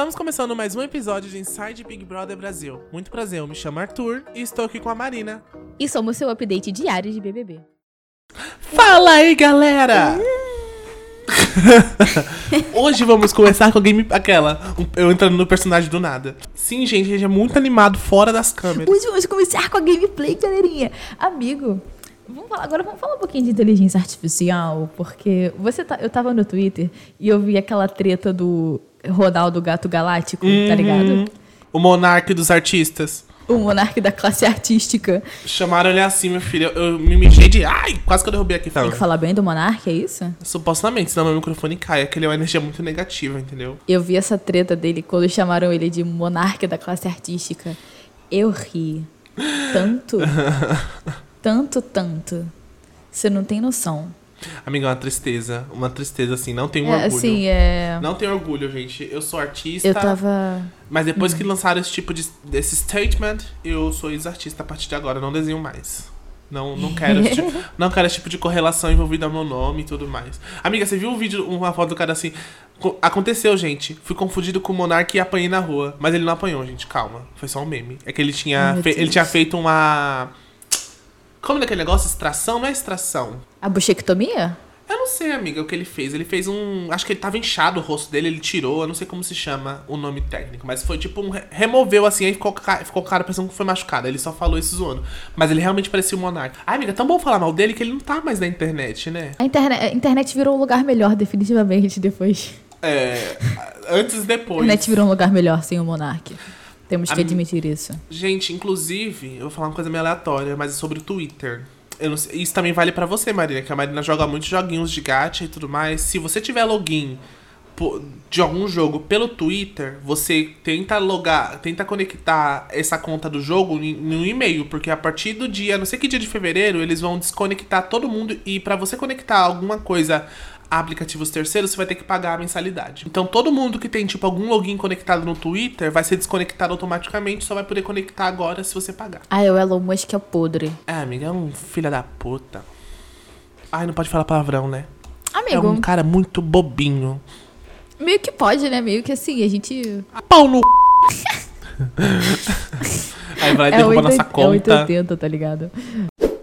Estamos começando mais um episódio de Inside Big Brother Brasil. Muito prazer, eu me chamo Arthur e estou aqui com a Marina. E somos seu update diário de BBB. Fala aí, galera! Hoje vamos começar com a game. Aquela, eu entrando no personagem do nada. Sim, gente, a gente é muito animado fora das câmeras. Hoje vamos começar com a gameplay, galerinha. Amigo, vamos falar, agora vamos falar um pouquinho de inteligência artificial, porque você tá, eu tava no Twitter e eu vi aquela treta do Ronaldo Gato Galáctico, tá ligado? O monarca dos artistas. O monarca da classe artística. Chamaram ele assim, meu filho. Eu, eu me mijei de. Ai, quase que eu derrubei aqui. Tem que falar bem do monarca, é isso? Supostamente, senão meu microfone cai. Aquele é uma energia muito negativa, entendeu? Eu vi essa treta dele quando chamaram ele de monarca da classe artística. Eu ri. Tanto. tanto, tanto. Você não tem noção. Amiga, é uma tristeza. Uma tristeza, assim. Não tem um É, orgulho. assim, é. Não tenho orgulho, gente. Eu sou artista. Eu tava. Mas depois que lançaram esse tipo de desse statement, eu sou ex-artista a partir de agora. Não desenho mais. Não, não, quero esse tipo, não quero esse tipo de correlação envolvida ao meu nome e tudo mais. Amiga, você viu um vídeo, uma foto do cara assim? Co- Aconteceu, gente. Fui confundido com o Monark e apanhei na rua. Mas ele não apanhou, gente. Calma. Foi só um meme. É que ele tinha, fe- ele tinha feito uma. Como é aquele negócio? Extração? Não é extração. A buchectomia? Eu não sei, amiga, o que ele fez. Ele fez um. Acho que ele tava inchado o rosto dele, ele tirou, eu não sei como se chama o nome técnico, mas foi tipo um. re- Removeu assim, aí ficou, ficou cara pensando que foi machucado. Ele só falou isso zoando. Mas ele realmente parecia um monarca. Ai, amiga, tão bom falar mal dele que ele não tá mais na internet, né? A internet, a internet virou um lugar melhor, definitivamente, depois. É. Antes e A depois. internet virou um lugar melhor sem o monarca. Temos que admitir isso. Gente, inclusive, eu vou falar uma coisa meio aleatória, mas é sobre o Twitter. Sei- isso também vale pra você, Marina, que a Marina joga muitos joguinhos de gacha e tudo mais. Se você tiver login de algum jogo pelo Twitter, você tenta logar, tenta conectar essa conta do jogo no e-mail, porque a partir do dia, não sei que dia de fevereiro, eles vão desconectar todo mundo e pra você conectar alguma coisa aplicativos terceiros, você vai ter que pagar a mensalidade. Então todo mundo que tem tipo algum login conectado no Twitter vai ser desconectado automaticamente, só vai poder conectar agora se você pagar. Ah, o Elon Musk é podre. É, amiga, é um filho da puta. Ai, não pode falar palavrão, né? É Amigo, um cara muito bobinho. meio que pode, né? Meio que assim, a gente. Pau no. Aí vai lá e derruba nossa 880, é conta. 880, tá ligado?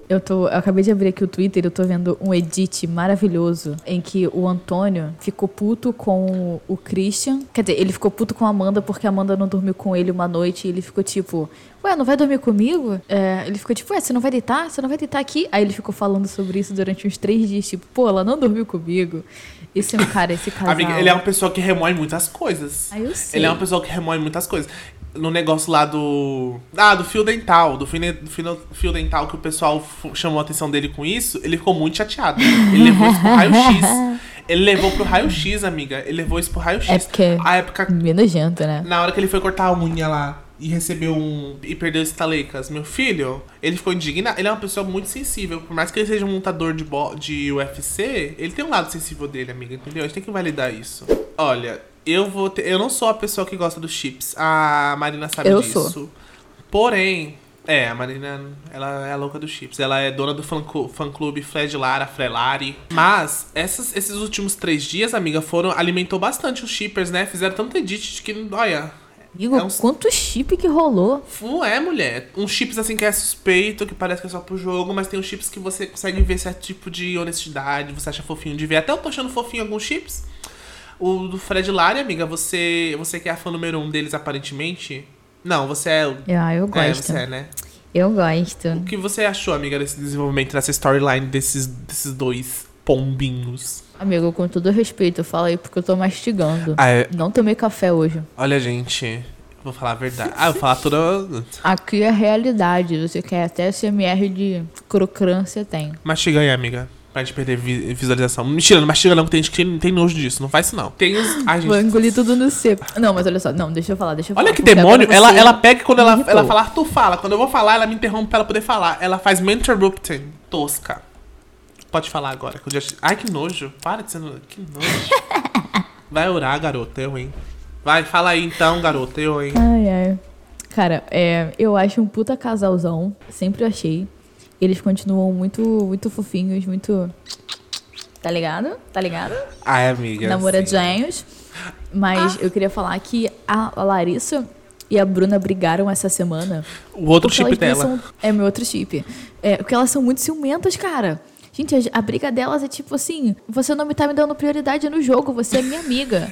Eu, tô, eu acabei de abrir aqui o Twitter e eu tô vendo um edit maravilhoso em que o Antônio ficou puto com o Christian. Quer dizer, ele ficou puto com a Amanda porque a Amanda não dormiu com ele uma noite e ele ficou tipo, ué, não vai dormir comigo? É, ele ficou tipo, ué, você não vai deitar? Você não vai deitar aqui? Aí ele ficou falando sobre isso durante uns três dias, tipo, pô, ela não dormiu comigo. Esse é um cara, esse casal. Amiga, ele é uma pessoa que remói muitas coisas. Ah, eu sei. Ele é uma pessoa que remói muitas coisas. No negócio lá do. Ah, do fio dental. Do fio, do fio- fio dental que o pessoal chamou a atenção dele com isso, ele ficou muito chateado. Ele levou isso pro raio-x. Ele levou pro raio-x, amiga. Ele levou isso pro raio-x. É porque- A época. Meio nojento, né? Na hora que ele foi cortar a unha lá e recebeu um. e perdeu estalecas, meu filho, ele ficou indignado. Ele é uma pessoa muito sensível. Por mais que ele seja um lutador de, bo- de UFC, ele tem um lado sensível dele, amiga, entendeu? A gente tem que validar isso. Olha, eu vou ter. Eu não sou a pessoa que gosta dos chips. A Marina sabe Eu disso. sou. Porém. É, a Marina, ela é a louca dos chips. Ela é dona do fã clu- fã-clube Fred Lara, Frelari. Mas, essas- esses últimos três dias, amiga, foram... Alimentou bastante os shippers, né? Fizeram tanto edit de que, olha... Amigo, É um- quanto chip que rolou. Fu é, mulher. Uns chips assim que é suspeito, que parece que é só pro jogo, mas tem uns chips que você consegue ver certo tipo de honestidade, você acha fofinho de ver. Até eu tô achando fofinho alguns chips. O do Fred Lari, amiga, você, você que é a fã número um deles, aparentemente. Não, você é. o- Ah, eu É, gosto. você é, né? Eu gosto. O que você achou, amiga, desse desenvolvimento, dessa storyline desses, desses dois pombinhos? Amigo, com todo respeito, fala aí porque eu tô mastigando. Ah, é- Não tomei café hoje. olha, gente, vou falar a verdade. Ah, eu vou falar toda. Aqui é realidade. Você quer até SMR de crocância, tem. Mastiga aí, amiga. Pra gente perder vi- visualização. Mentira, não mastiga não, que tem gente que tem nojo disso. Não faz isso, não. Tem os. Ai, Vou gente. engolir tudo no seco. Não, mas olha só. Não, deixa eu falar, deixa eu falar. Olha que porque demônio. Ela, ela pega e quando ela, irritou. ela falar, tu fala. Quando eu vou falar, ela me interrompe pra ela poder falar. Ela faz me interrupting. Tosca. Pode falar agora. que eu já... Ai, que nojo. Para de ser. no- Que nojo. Vai orar, garota. Eu, hein. Vai, fala aí então, garota. Eu, hein. Ai, ai. Cara, é, eu acho um puta casalzão. Sempre achei. Eles continuam muito, muito fofinhos, muito. Tá ligado? Tá ligado? Ai, amiga. sim. Namoradinhos. Mas eu queria falar que a Larissa e a Bruna brigaram essa semana. O outro chip dela. São, é meu outro chip. É, porque elas são muito ciumentas, cara. Gente, a, a briga delas é tipo assim: você não me tá me dando prioridade no jogo, você é minha amiga.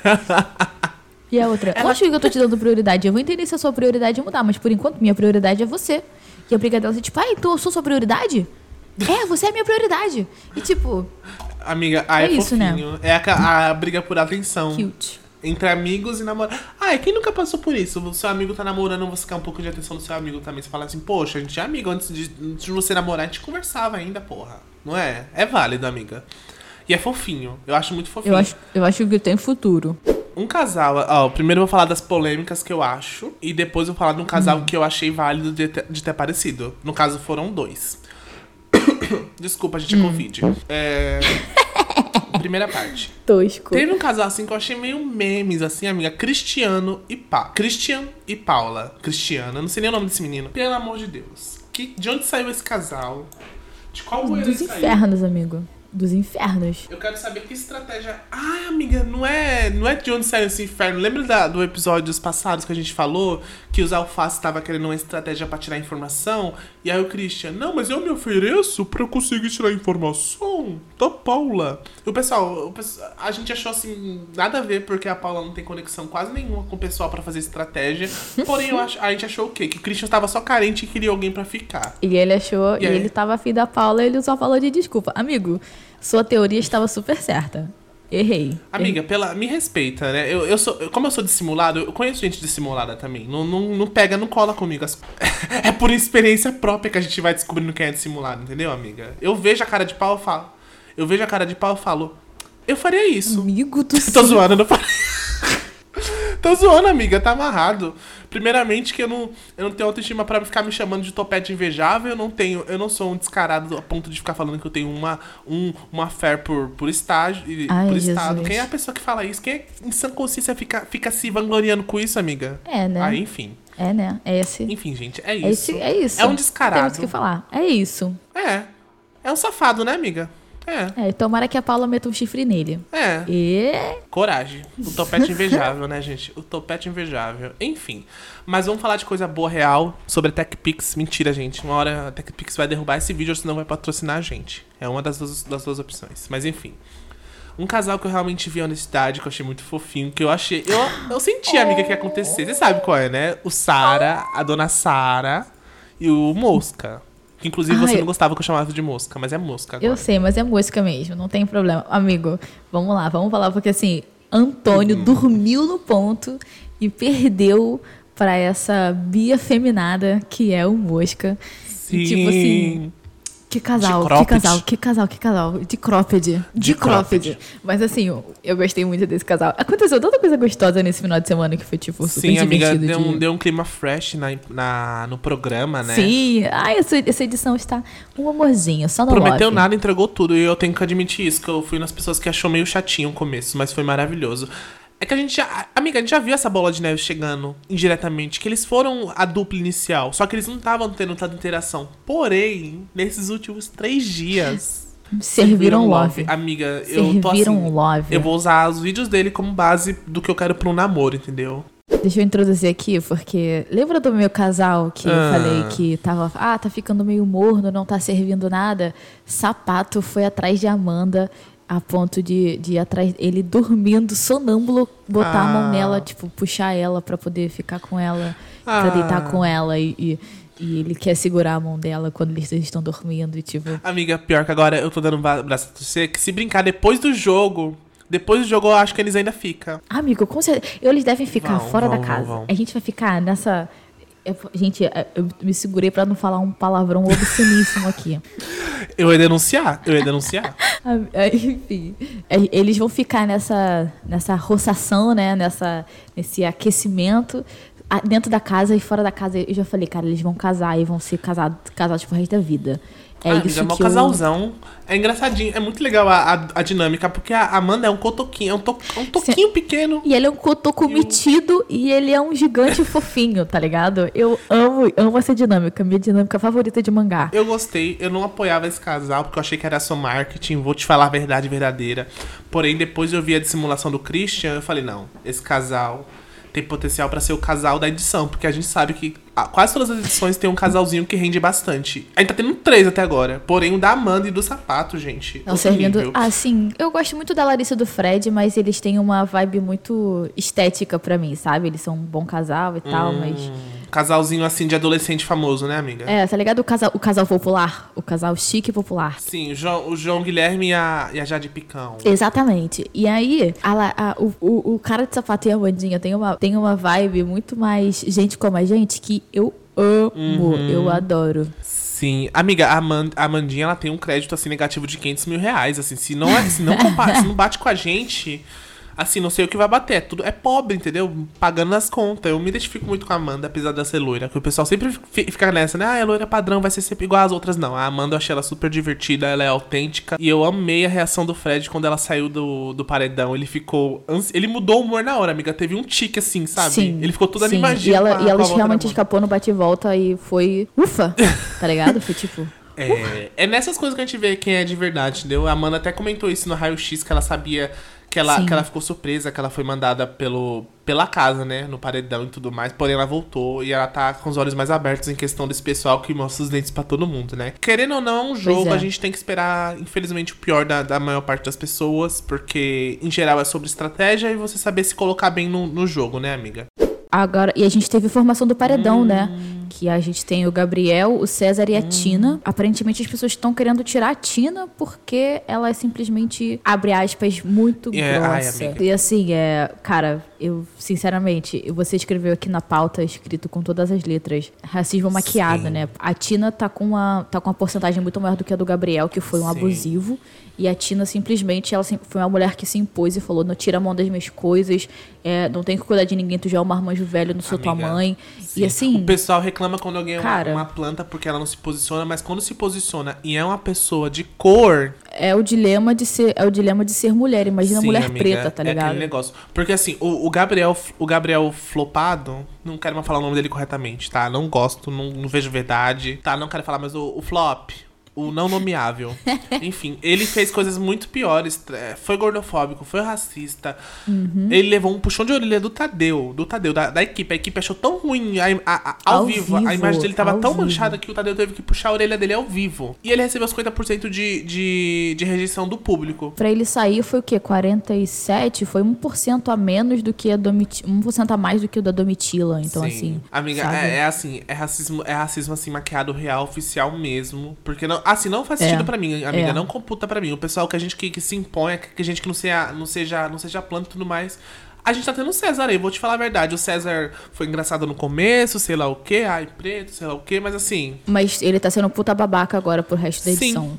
e a outra, eu acho que eu tô te dando prioridade. Eu vou entender se a sua prioridade mudar, mas por enquanto minha prioridade é você. E a briga delas é tipo, ah, então eu sou sua prioridade? é, você é minha prioridade. E tipo, Amiga, ai, É é, isso, né? É a, a briga por atenção. cute. Entre amigos e namorados. Ai, quem nunca passou por isso? O seu amigo tá namorando, você quer um pouco de atenção do seu amigo também. Você fala assim, poxa, a gente é amigo. Antes de, antes de você namorar, a gente conversava ainda, porra. Não é? É válido, amiga. E é fofinho. Eu acho muito fofinho. Eu acho, eu acho que tem futuro. Um casal, ó, primeiro eu vou falar das polêmicas que eu acho, e depois eu vou falar de um casal que eu achei válido de ter, de ter aparecido. No caso, foram dois. Desculpa, a gente é Covid. É... Primeira parte. Tosco. Teve um casal assim que eu achei meio memes, assim, amiga. Cristiano e Pa. Christian e Paula. Cristiana, não sei nem o nome desse menino. Pelo amor de Deus. Que, de onde saiu esse casal? De qual rua Dos ele saiu? infernos, amigo. Dos infernos. Eu quero saber que estratégia. Ai, amiga, não é, não é de onde saiu esse inferno. Lembra da- do episódios passados que a gente falou que os alfaces estavam querendo uma estratégia pra tirar informação? E aí o Christian, não, mas eu me ofereço pra eu conseguir tirar informação da Paula. E o pessoal, o pessoal- a gente achou assim, nada a ver, porque a Paula não tem conexão quase nenhuma com o pessoal pra fazer estratégia. Porém, eu acho, a gente achou o quê? Que o Christian tava só carente e queria alguém pra ficar. E ele achou, E e, ele tava afim da Paula e ele só falou de desculpa. Amigo, sua teoria estava super certa. Errei. Amiga, pela, me respeita, né? Eu, eu sou, eu- como eu sou dissimulado, eu conheço gente dissimulada também. Não, não, não pega, não cola comigo. As- é por experiência própria que a gente vai descobrindo quem é dissimulado, entendeu, amiga? Eu vejo a cara de pau, eu falo. Eu vejo a cara de pau, eu falo. Eu faria isso. Amigo do Tô zoando, eu não falei. Tô zoando, amiga, tá amarrado. Primeiramente que eu não, eu não tenho autoestima pra ficar me chamando de topete invejável, eu não tenho, eu não sou um descarado a ponto de ficar falando que eu tenho uma um, uma fé por por estágio, e- Ai, por estado. Jesus. Quem é a pessoa que fala isso? Quem é em sã consciência fica fica se vangloriando com isso, amiga? É, né? Aí, enfim. É, né? É esse. Enfim, gente, é É, isso. esse, é isso. É um descarado. Temos que falar. É isso. É. É um safado, né, amiga? É. É, tomara que a Paula meta um chifre nele. É. E. Coragem. O topete invejável, né, gente? O topete invejável. Enfim. Mas vamos falar de coisa boa real sobre a TechPix. Mentira, gente. Uma hora a TechPix vai derrubar esse vídeo, ou senão vai patrocinar a gente. É uma das duas, das duas opções. Mas enfim. Um casal que eu realmente vi a honestidade, que eu achei muito fofinho, que eu achei. Eu, eu senti, amiga, que ia acontecer. Você sabe qual é, né? O Sara, a dona Sara e o Mosca. Que inclusive você não gostava que eu chamava de mosca, mas é mosca agora. Eu sei, mas é música mesmo, não tem problema. Amigo, vamos lá, vamos falar, porque assim, Antônio dormiu no ponto e perdeu pra essa Bia feminada que é o Mosca. Sim. Tipo assim, Que casal, que casal, que casal, que casal. De cropped. De, De cropped. cropped. Mas assim, eu, eu gostei muito desse casal. Aconteceu tanta coisa gostosa nesse final de semana que foi, tipo, super Sim, amiga, deu um, de... deu um clima fresh na, na, no programa, né? Sim. Ai, essa, essa edição está um amorzinho, só no Prometeu love. nada, entregou tudo. E eu tenho que admitir isso, que eu fui nas pessoas que achou meio chatinho o começo, mas foi maravilhoso. É que a gente já. Amiga, a gente já viu essa bola de neve chegando indiretamente. Que eles foram a dupla inicial. Só que eles não estavam tendo tanta interação. Porém, nesses últimos três dias. Serviram love. Amiga, eu tô Serviram assim. love. Eu vou usar os vídeos dele como base do que eu quero pra um namoro, entendeu? Deixa eu introduzir aqui, porque lembra do meu casal que eu Ah. falei que tava, ah, tá ficando meio morno, não tá servindo nada? Sapato foi atrás de Amanda a ponto de, de ir atrás ele dormindo, sonâmbulo, botar a Ah. mão nela, tipo, puxar ela pra poder ficar com ela, pra Ah. deitar com ela e, e, e ele quer segurar a mão dela quando eles estão dormindo e tipo, Amiga, pior que agora eu tô dando um braço a você, que se brincar depois do jogo, depois do jogo eu acho que eles ainda ficam. Amigo, com certeza. Eles devem ficar Vão, fora vão, da casa. vão. A gente vai ficar nessa. eu- gente, eu me segurei pra não falar um palavrão obsceníssimo aqui. Eu ia denunciar, eu ia denunciar. Enfim, é, eles vão ficar nessa, nessa roçação, né? Nessa, nesse aquecimento dentro da casa e fora da casa. Eu já falei, cara, eles vão casar e vão ser casados, casados pro resto da vida. É ah, isso é um casalzão. É engraçadinho, é muito legal a, a, a dinâmica, porque a Amanda é um cotoquinho, é um, to, um toquinho pequeno. E ele é um cotoco metido e ele é um gigante fofinho, tá ligado? Eu amo, amo essa dinâmica, minha dinâmica favorita de mangá. Eu gostei, eu não apoiava esse casal, porque eu achei que era só marketing, vou te falar a verdade verdadeira. Porém, depois eu vi a dissimulação do Christian, eu falei, não, esse casal tem potencial pra ser o casal da edição, porque a gente sabe que quase todas as edições tem um casalzinho que rende bastante. A gente tá tendo três até agora, porém o da Amanda e do sapato, gente. Não servindo. nível. Ah, sim. Eu gosto muito da Larissa e do Fred, mas eles têm uma vibe muito estética pra mim, sabe? Eles são um bom casal e tal, Hum. mas. Casalzinho assim de adolescente famoso, né, amiga? É, tá ligado? O casal, o casal popular. O casal chique e popular. Sim, o João, o João Guilherme e a, e a Jade Picão. Exatamente. E aí, a a- o, o, o cara de sapato e a Mandinha tem uma, tem uma vibe muito mais gente como a gente que eu amo. Uhum. Eu adoro. Sim, amiga, a, Aman- a Amandinha ela tem um crédito assim negativo de 500 mil reais. Assim, se não, é, se não, se não bate com a gente, assim, não sei o que vai bater. É Tudo é pobre, entendeu? Pagando as contas. Eu me identifico muito com a Amanda, apesar de ser loira. Que o pessoal sempre fi- fica nessa, né? Ah, é loira padrão, vai ser sempre igual às outras. Não, a Amanda eu achei ela super divertida, ela é autêntica. E eu amei a reação do Fred quando ela saiu do, do paredão. Ele ficou. ansi- Ele mudou o humor na hora, amiga. Teve um tique assim, sabe? Sim. Ele ficou todo sim. animadinho. E ela, a- e ela realmente escapou no bate-volta e foi. Ufa! Tá ligado? Foi tipo. É, é nessas coisas que a gente vê quem é de verdade, entendeu? A Amanda até comentou isso no Raio X, que ela sabia que ela, Sim. que ela ficou surpresa, que ela foi mandada pelo, pela casa, né? No paredão e tudo mais. Porém, ela voltou e ela tá com os olhos mais abertos em questão desse pessoal que mostra os dentes pra todo mundo, né? Querendo ou não, um jogo, é. a gente tem que esperar, infelizmente, o pior da, da maior parte das pessoas, porque, em geral, é sobre estratégia e você saber se colocar bem no, no jogo, né, amiga? Agora, e a gente teve formação do paredão, Hum. né? Que a gente tem o Gabriel, o César e a Tina. Aparentemente as pessoas estão querendo tirar a Tina porque ela é simplesmente, abre aspas, muito É, ai, grossa. amiga. e assim, é. Cara, eu, sinceramente, você escreveu aqui na pauta, escrito com todas as letras, racismo maquiado, Sim. né? A Tina tá com uma, tá com uma porcentagem muito maior do que a do Gabriel, que foi um Sim. abusivo. E a Tina simplesmente, ela foi uma mulher que se impôs e falou: não tira a mão das minhas coisas, é, não tem que cuidar de ninguém, tu já é um marmanjo velho, não sou tua Amiga, mãe. Sim. E assim. O pessoal reclama quando alguém é uma- Cara. uma, planta porque ela não se posiciona, mas quando se posiciona e é uma pessoa de cor. É o dilema de ser, é o dilema de ser mulher. Imagina sim, mulher amiga, preta, tá É ligado? aquele negócio. Porque assim, o, o Gabriel, o Gabriel flopado, não quero mais falar o nome dele corretamente, tá? Não gosto, não, não vejo verdade, tá? Não quero falar, mas o, o flop. O não nomeável. Enfim, ele fez coisas muito piores. Foi gordofóbico, foi racista. Uhum. Ele levou um puxão de orelha do Tadeu, do Tadeu, da, da equipe. A equipe achou tão ruim a, a- a- ao, Ao vivo. A vivo, imagem dele tava tão vivo. manchada que o Tadeu teve que puxar a orelha dele ao vivo. E ele recebeu 50% de, de, de rejeição do público. Pra ele sair foi o quê? 47? Foi 1% a menos do que a Domitila. 1% a mais do que o da Domitila. Então, Sim. assim. Amiga, é, é assim, é racismo, é racismo assim, maquiado real, oficial mesmo. Porque não. Assim, não faz sentido É. pra mim, amiga. É. Não computa pra mim. O pessoal que a gente que, que se impõe, que a gente que não seja, não seja, não seja planta e tudo mais. A gente tá tendo o César aí, vou te falar a verdade. O César foi engraçado no começo, sei lá o quê, ai, preto, sei lá o quê, mas assim. Mas ele tá sendo puta babaca agora pro resto da Sim.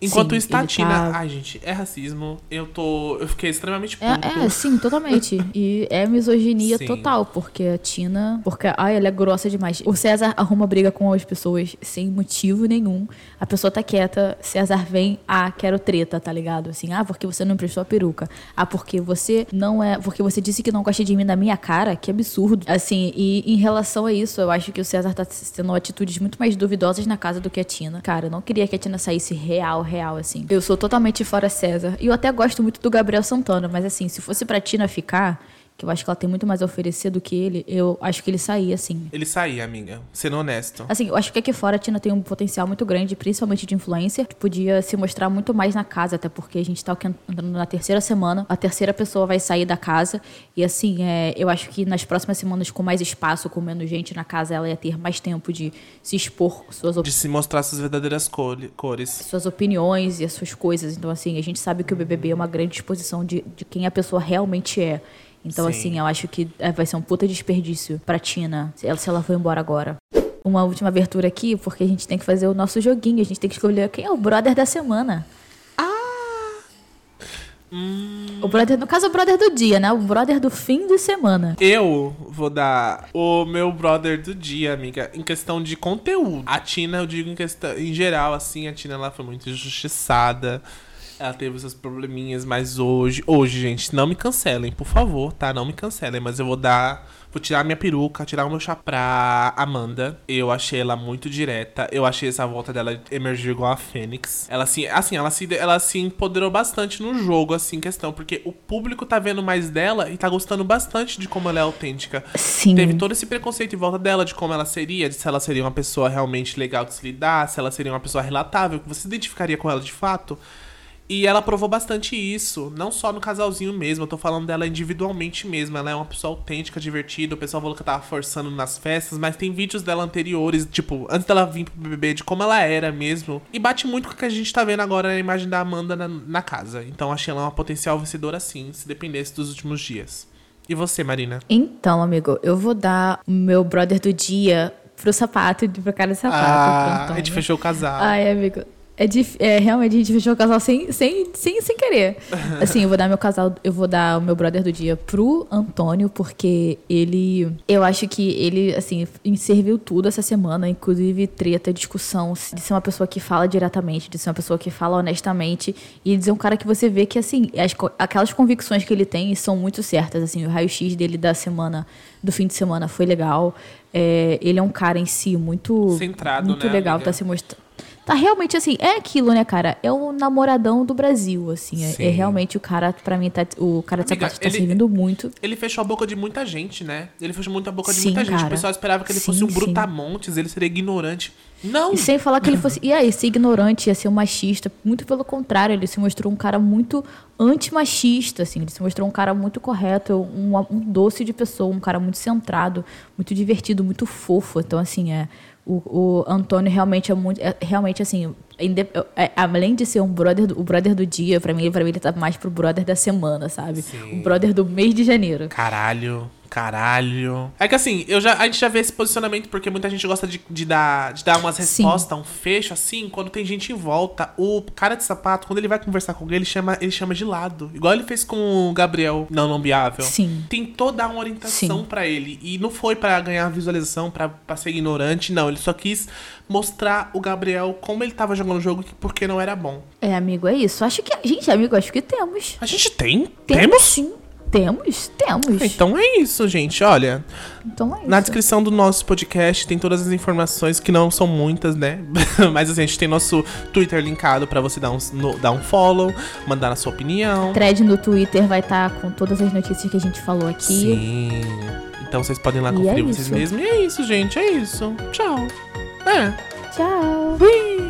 Enquanto Sim, isso, tá tá- Ai, gente, é racismo. Eu tô. Eu fiquei extremamente puto. É, é, sim, totalmente. E é misoginia Sim. total, porque a Tina. Porque, ai, ela é grossa demais. O César arruma briga com as pessoas sem motivo nenhum. A pessoa tá quieta, César vem, ah, quero treta, tá ligado? Assim, ah, porque você não emprestou a peruca. Ah, porque você não é. Porque você disse que não gosta de mim na minha cara, que absurdo. Assim, e em relação a isso, eu acho que o César tá tendo atitudes muito mais duvidosas na casa do que a Tina. Cara, eu não queria que a Tina saísse real, real, assim. Eu sou totalmente fora César. E eu até gosto muito do Gabriel Santana, mas assim, se fosse pra Tina ficar, que eu acho que ela tem muito mais a oferecer do que ele, eu acho que ele saía, assim. Ele saía, amiga. Sendo honesto. Assim, eu acho que aqui fora a Tina tem um potencial muito grande, principalmente de influência, que podia se mostrar muito mais na casa, até porque a gente tá entrando na terceira semana, a terceira pessoa vai sair da casa, e assim, é, eu acho que nas próximas semanas, com mais espaço, com menos gente na casa, ela ia ter mais tempo de se expor suas De se mostrar suas verdadeiras cores. suas opiniões e as suas coisas. Então, assim, a gente sabe que o BBB é uma grande exposição de, de quem a pessoa realmente é. Então, Sim. assim, eu acho que é, vai ser um puta desperdício pra Tina se ela, se ela for embora agora. Uma última abertura aqui, porque a gente tem que fazer o nosso joguinho. A gente tem que escolher quem é o brother da semana. O brother, no caso, o brother do dia, né? O brother do fim de semana. Eu vou dar o meu brother do dia, amiga, em questão de conteúdo. A Tina, eu digo em questão, em geral, assim, a Tina ela foi muito injustiçada. Ela teve seus probleminhas, mas hoje, hoje, gente, não me cancelem, por favor, tá? Não me cancelem, mas eu vou dar, vou tirar minha peruca, tirar o meu chapéu pra Amanda. Eu achei ela muito direta. Eu achei essa volta dela emergir igual a Fênix. Ela assim, assim, ela se ela se empoderou bastante no jogo assim, questão, porque o público tá vendo mais dela e tá gostando bastante de como ela é autêntica. Sim. Teve todo esse preconceito em volta dela, de como ela seria, de se ela seria uma pessoa realmente legal de se lidar, se ela seria uma pessoa relatável, que você se identificaria com ela de fato. E ela provou bastante isso, não só no casalzinho mesmo, eu tô falando dela individualmente mesmo. Ela é uma pessoa autêntica, divertida. O pessoal falou que eu tava forçando nas festas, mas tem vídeos dela anteriores, tipo, antes dela vir pro BBB, de como ela era mesmo. E bate muito com o que a gente tá vendo agora na imagem da Amanda na, na casa. Então achei ela uma potencial vencedora sim, se dependesse dos últimos dias. E você, Marina? Então, amigo, eu vou dar o meu brother do dia pro sapato, pro cara de sapato. Ah, a gente fechou o casal. Ai, amigo. É, dif... é realmente a gente fechou o casal sem, sem, sem, sem querer. Assim, eu vou dar meu casal, eu vou dar o meu brother do dia pro Antônio, porque ele. Eu acho que ele, assim, serviu tudo essa semana, inclusive treta, discussão, de ser uma pessoa que fala diretamente, de ser uma pessoa que fala honestamente, e de ser um cara que você vê que, assim, as aquelas convicções que ele tem são muito certas. Assim, o raio-x dele da semana, do fim de semana foi legal. É, ele é um cara em si muito. Centrado, muito né, legal, amiga? tá se mostrando. Tá realmente assim, é aquilo, né, cara? É o namoradão do Brasil, assim. É, é realmente o cara, pra mim, tá, o cara de Amiga, sapato tá ele- servindo muito. Ele fechou a boca de muita gente, né? Ele fechou muito a boca de Sim, muita gente. O cara. pessoal esperava que ele Sim, fosse um sim. brutamontes, ele seria ignorante. Não! E sem falar que ele fosse. E aí, ser ignorante, ia ser um machista. Muito pelo contrário, ele se mostrou um cara muito antimachista, assim. Ele se mostrou um cara muito correto, um, um doce de pessoa, um cara muito centrado, muito divertido, muito fofo. Então, assim, é. O, o Antônio realmente é muito. É, realmente, assim. é, além de ser um brother o brother do dia, pra mim, pra mim ele tá mais pro brother da semana, sabe? Sim. O brother do mês de janeiro. Caralho, caralho. É que assim, eu já, a gente já vê esse posicionamento porque muita gente gosta de, de dar, de dar umas Sim. respostas, um fecho assim, quando tem gente em volta. O cara de sapato, quando ele vai conversar com alguém, ele chama, ele chama de lado. Igual ele fez com o Gabriel, não não viável. Sim. Tentou dar uma orientação Sim. pra ele. E não foi pra ganhar visualização, pra, pra ser ignorante, não. Ele só quis mostrar o Gabriel como ele tava jogando o jogo e porque não era bom. É, amigo, é isso. Acho que. Gente, amigo, acho que temos. A gente tem? Temos Temos? sim. Temos, temos. Então é isso, gente. Olha, Então é isso. Na descrição do nosso podcast tem todas as informações, que não são muitas, né? Mas assim, a gente tem nosso Twitter linkado pra você dar um, no- dar um follow, mandar a sua opinião. thread no Twitter vai estar com todas as notícias que a gente falou aqui. Sim. Então vocês podem ir lá E conferir é vocês mesmos. E é isso, gente. É isso. Tchau. É. Tchau. Ui.